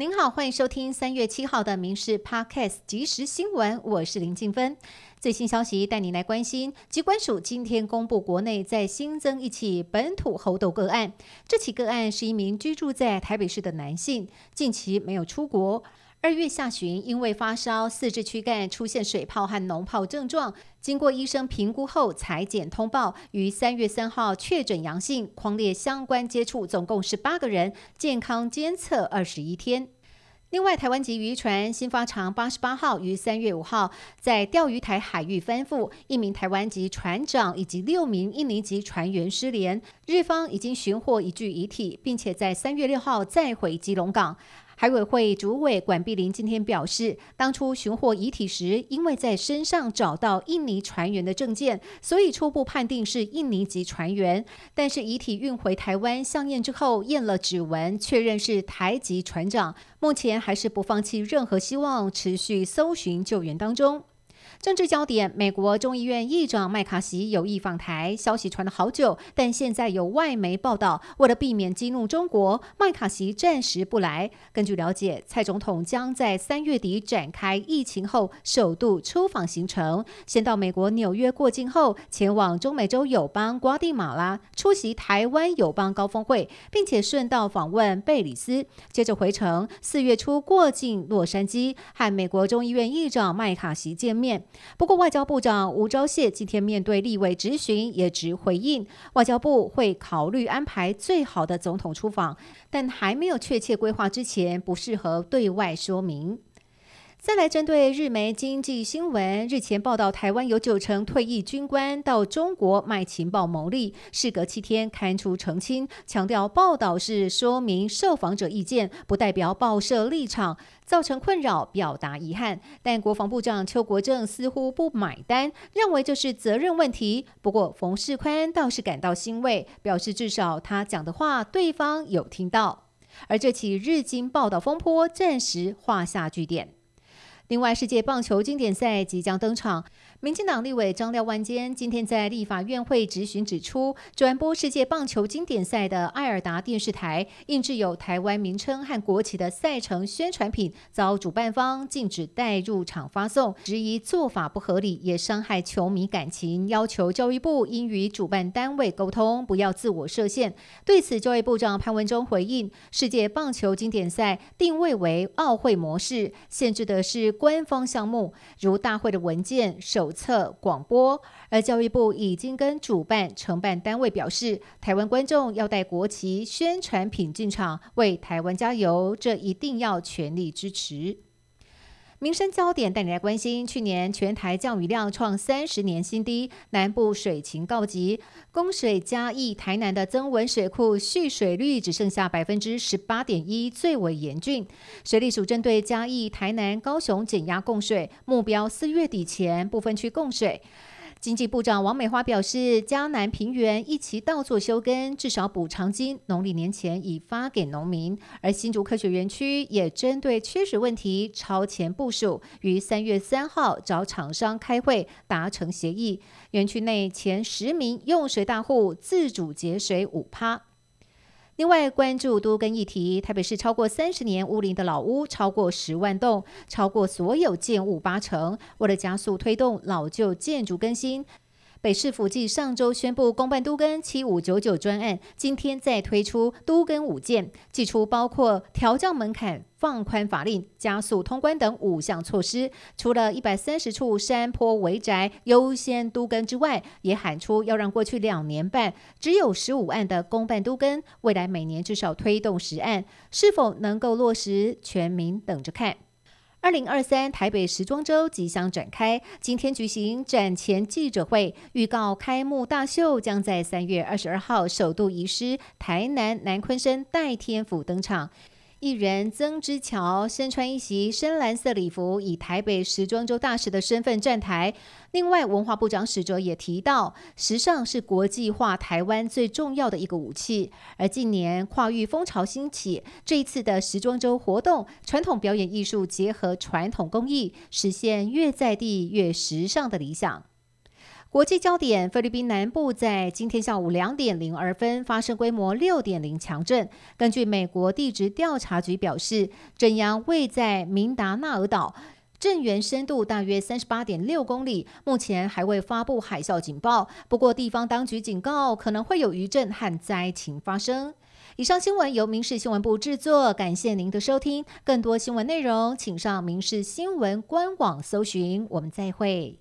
您好，欢迎收听三月七号的《民事 Podcast 即时新闻》，我是林静芬。最新消息带您来关心，机关署今天公布国内再新增一起本土猴痘个案。这起个案是一名居住在台北市的男性，近期没有出国。二月下旬，因为发烧、四肢躯干出现水泡和脓泡症状，经过医生评估后裁剪通报，于三月三号确诊阳性，框列相关接触总共十八个人，健康监测二十一天。另外，台湾籍渔船新发长八十八号于三月五号在钓鱼台海域翻覆，一名台湾籍船长以及六名印尼籍船员失联，日方已经寻获一具遗体，并且在三月六号再回基隆港。海委会主委管碧林今天表示，当初寻获遗体时，因为在身上找到印尼船员的证件，所以初步判定是印尼籍船员。但是遗体运回台湾相验之后，验了指纹，确认是台籍船长。目前还是不放弃任何希望，持续搜寻救援当中。政治焦点：美国众议院议长麦卡锡有意访台，消息传了好久，但现在有外媒报道，为了避免激怒中国，麦卡锡暂时不来。根据了解，蔡总统将在三月底展开疫情后首度出访行程，先到美国纽约过境后，前往中美洲友邦瓜地马拉出席台湾友邦高峰会，并且顺道访问贝里斯，接着回程，四月初过境洛杉矶，和美国众议院议长麦卡锡见面。不过，外交部长吴钊燮今天面对立委质询，也直回应，外交部会考虑安排最好的总统出访，但还没有确切规划之前，不适合对外说明。再来针对日媒经济新闻日前报道，台湾有九成退役军官到中国卖情报牟利，事隔七天刊出澄清，强调报道是说明受访者意见，不代表报社立场，造成困扰，表达遗憾。但国防部长邱国正似乎不买单，认为这是责任问题。不过冯世宽倒是感到欣慰，表示至少他讲的话对方有听到。而这起日经报道风波暂时画下句点。另外，世界棒球经典赛即将登场。民进党立委张廖万坚今天在立法院会质询指出，转播世界棒球经典赛的艾尔达电视台印制有台湾名称和国旗的赛程宣传品，遭主办方禁止带入场发送，质疑做法不合理，也伤害球迷感情，要求教育部应与主办单位沟通，不要自我设限。对此，教育部长潘文忠回应：世界棒球经典赛定位为奥会模式，限制的是官方项目，如大会的文件手。册广播，而教育部已经跟主办承办单位表示，台湾观众要带国旗宣传品进场，为台湾加油，这一定要全力支持。民生焦点带你来关心，去年全台降雨量创三十年新低，南部水情告急，供水嘉义、台南的增文水库蓄水率只剩下百分之十八点一，最为严峻。水利署针对嘉义、台南、高雄减压供水，目标四月底前部分区供水。经济部长王美花表示，江南平原一起稻作休耕，至少补偿金农历年前已发给农民。而新竹科学园区也针对缺水问题超前部署，于三月三号找厂商开会达成协议，园区内前十名用水大户自主节水五趴。另外，关注都更议题，台北市超过三十年屋龄的老屋超过十万栋，超过所有建物八成。为了加速推动老旧建筑更新。北市府继上周宣布公办都更七五九九专案，今天再推出都更五件，寄出包括调降门槛、放宽法令、加速通关等五项措施。除了一百三十处山坡围宅优先都更之外，也喊出要让过去两年半只有十五案的公办都更，未来每年至少推动十案，是否能够落实，全民等着看。二零二三台北时装周即将展开，今天举行展前记者会，预告开幕大秀将在三月二十二号首度移师台南南昆生代天府登场。艺人曾之乔身穿一袭深蓝色礼服，以台北时装周大使的身份站台。另外，文化部长史哲也提到，时尚是国际化台湾最重要的一个武器。而近年跨域风潮兴起，这一次的时装周活动，传统表演艺术结合传统工艺，实现越在地越时尚的理想。国际焦点：菲律宾南部在今天下午两点零二分发生规模六点零强震。根据美国地质调查局表示，震央位在明达纳尔岛，震源深度大约三十八点六公里。目前还未发布海啸警报，不过地方当局警告可能会有余震和灾情发生。以上新闻由民事新闻部制作，感谢您的收听。更多新闻内容，请上民事新闻官网搜寻。我们再会。